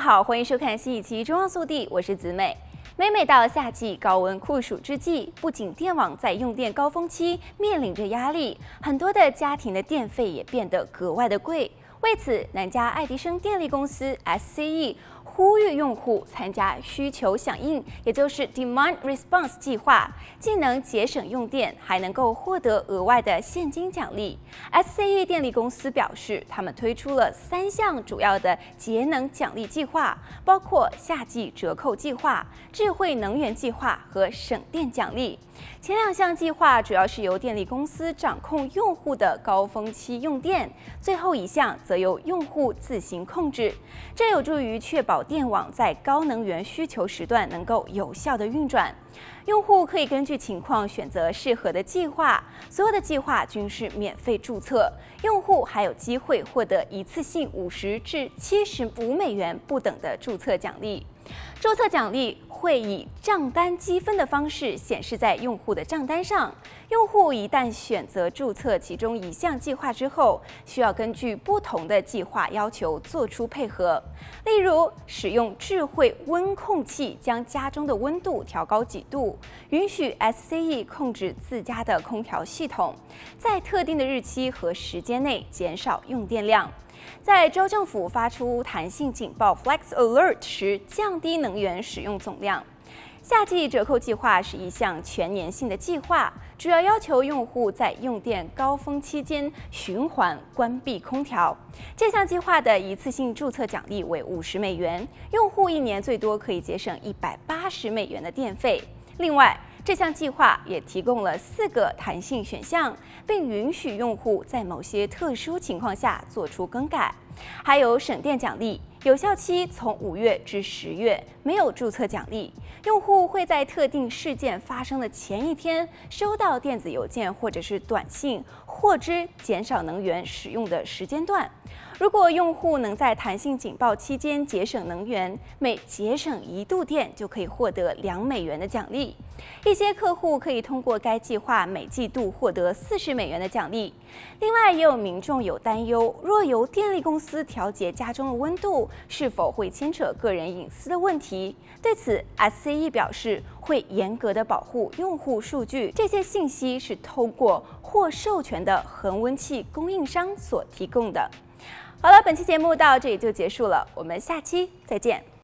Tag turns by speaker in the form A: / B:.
A: 好，欢迎收看新一期《中央速递》，我是子美。每每到夏季高温酷暑之际，不仅电网在用电高峰期面临着压力，很多的家庭的电费也变得格外的贵。为此，南加爱迪生电力公司 SCE。呼吁用户参加需求响应，也就是 Demand Response 计划，既能节省用电，还能够获得额外的现金奖励。SCE 电力公司表示，他们推出了三项主要的节能奖励计划，包括夏季折扣计划、智慧能源计划和省电奖励。前两项计划主要是由电力公司掌控用户的高峰期用电，最后一项则由用户自行控制，这有助于确保电网在高能源需求时段能够有效的运转。用户可以根据情况选择适合的计划，所有的计划均是免费注册，用户还有机会获得一次性五十至七十五美元不等的注册奖励。注册奖励会以账单积分的方式显示在用户的账单上。用户一旦选择注册其中一项计划之后，需要根据不同的计划要求做出配合。例如，使用智慧温控器将家中的温度调高几度，允许 SCE 控制自家的空调系统，在特定的日期和时间内减少用电量。在州政府发出弹性警报 （Flex Alert） 时，降低能源使用总量。夏季折扣计划是一项全年性的计划，主要要求用户在用电高峰期间循环关闭空调。这项计划的一次性注册奖励为五十美元，用户一年最多可以节省一百八十美元的电费。另外，这项计划也提供了四个弹性选项，并允许用户在某些特殊情况下做出更改。还有省电奖励，有效期从五月至十月，没有注册奖励。用户会在特定事件发生的前一天收到电子邮件或者是短信，获知减少能源使用的时间段。如果用户能在弹性警报期间节省能源，每节省一度电就可以获得两美元的奖励。一些客户可以通过该计划每季度获得四十美元的奖励。另外，也有民众有担忧，若由电力公司调节家中的温度，是否会牵扯个人隐私的问题？对此，SCE 表示会严格的保护用户数据，这些信息是通过获授权的恒温器供应商所提供的。好了，本期节目到这里就结束了，我们下期再见。